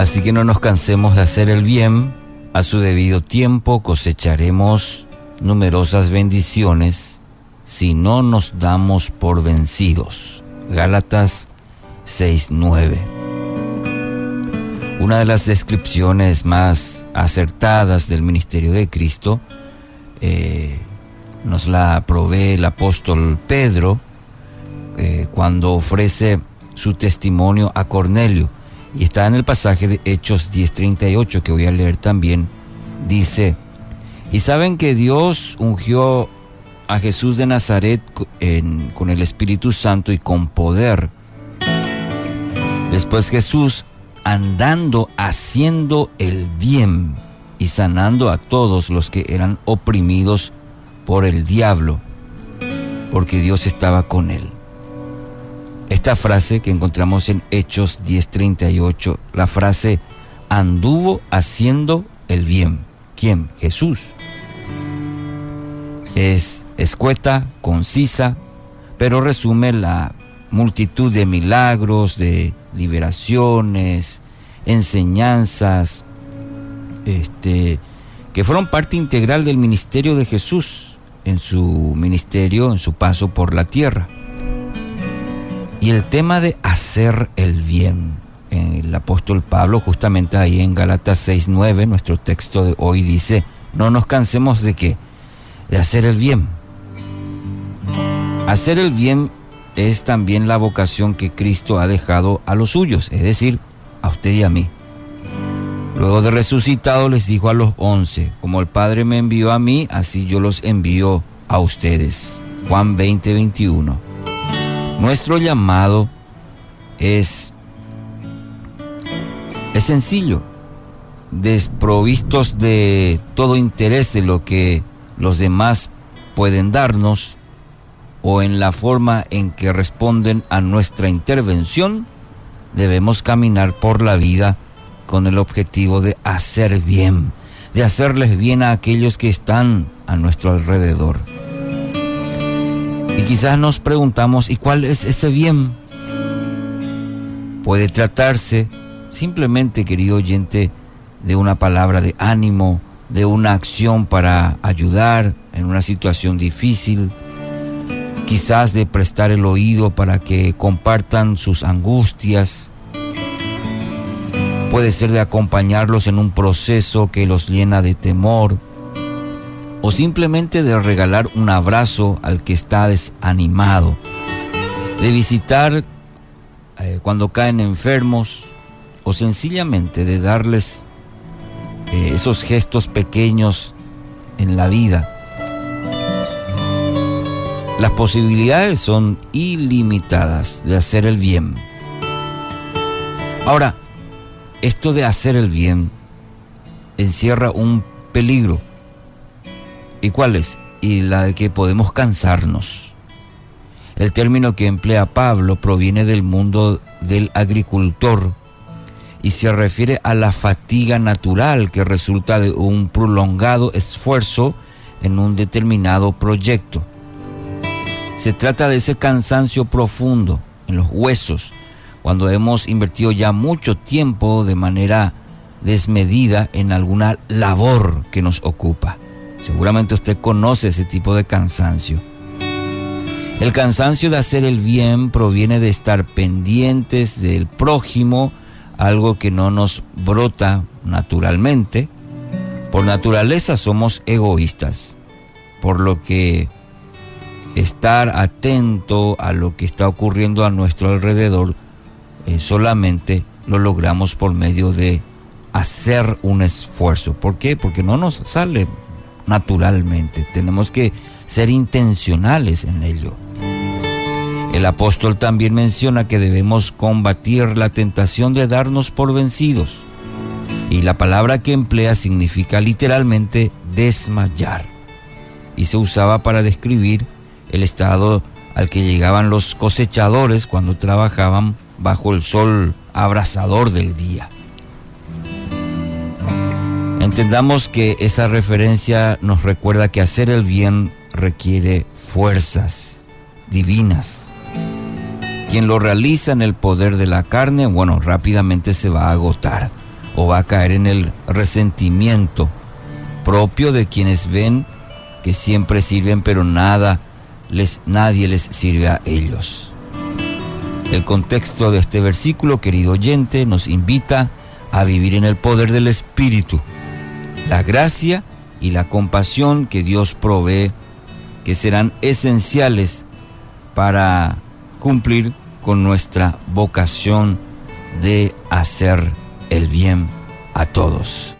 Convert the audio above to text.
Así que no nos cansemos de hacer el bien, a su debido tiempo cosecharemos numerosas bendiciones si no nos damos por vencidos. Gálatas 6:9. Una de las descripciones más acertadas del ministerio de Cristo eh, nos la provee el apóstol Pedro eh, cuando ofrece su testimonio a Cornelio. Y está en el pasaje de Hechos 10:38 que voy a leer también. Dice, y saben que Dios ungió a Jesús de Nazaret con el Espíritu Santo y con poder. Después Jesús andando haciendo el bien y sanando a todos los que eran oprimidos por el diablo, porque Dios estaba con él. Esta frase que encontramos en Hechos 10:38, la frase anduvo haciendo el bien. ¿Quién? Jesús. Es escueta, concisa, pero resume la multitud de milagros, de liberaciones, enseñanzas, este, que fueron parte integral del ministerio de Jesús en su ministerio, en su paso por la tierra. Y el tema de hacer el bien. El apóstol Pablo, justamente ahí en Galatas 6.9, nuestro texto de hoy dice, no nos cansemos de qué? De hacer el bien. Hacer el bien es también la vocación que Cristo ha dejado a los suyos, es decir, a usted y a mí. Luego de resucitado les dijo a los once, como el Padre me envió a mí, así yo los envío a ustedes. Juan 20, 21. Nuestro llamado es, es sencillo, desprovistos de todo interés de lo que los demás pueden darnos o en la forma en que responden a nuestra intervención, debemos caminar por la vida con el objetivo de hacer bien, de hacerles bien a aquellos que están a nuestro alrededor. Y quizás nos preguntamos, ¿y cuál es ese bien? Puede tratarse simplemente, querido oyente, de una palabra de ánimo, de una acción para ayudar en una situación difícil, quizás de prestar el oído para que compartan sus angustias, puede ser de acompañarlos en un proceso que los llena de temor, o simplemente de regalar un abrazo al que está desanimado, de visitar eh, cuando caen enfermos o sencillamente de darles eh, esos gestos pequeños en la vida. Las posibilidades son ilimitadas de hacer el bien. Ahora, esto de hacer el bien encierra un peligro ¿Y cuál es? Y la de que podemos cansarnos. El término que emplea Pablo proviene del mundo del agricultor y se refiere a la fatiga natural que resulta de un prolongado esfuerzo en un determinado proyecto. Se trata de ese cansancio profundo en los huesos, cuando hemos invertido ya mucho tiempo de manera desmedida en alguna labor que nos ocupa. Seguramente usted conoce ese tipo de cansancio. El cansancio de hacer el bien proviene de estar pendientes del prójimo, algo que no nos brota naturalmente. Por naturaleza somos egoístas, por lo que estar atento a lo que está ocurriendo a nuestro alrededor eh, solamente lo logramos por medio de hacer un esfuerzo. ¿Por qué? Porque no nos sale naturalmente. Tenemos que ser intencionales en ello. El apóstol también menciona que debemos combatir la tentación de darnos por vencidos. Y la palabra que emplea significa literalmente desmayar. Y se usaba para describir el estado al que llegaban los cosechadores cuando trabajaban bajo el sol abrasador del día. Entendamos que esa referencia nos recuerda que hacer el bien requiere fuerzas divinas. Quien lo realiza en el poder de la carne, bueno, rápidamente se va a agotar. o va a caer en el resentimiento propio de quienes ven que siempre sirven pero nada les, nadie les sirve a ellos. El contexto de este versículo, querido oyente, nos invita a vivir en el poder del Espíritu, la gracia y la compasión que Dios provee, que serán esenciales para cumplir con nuestra vocación de hacer el bien a todos.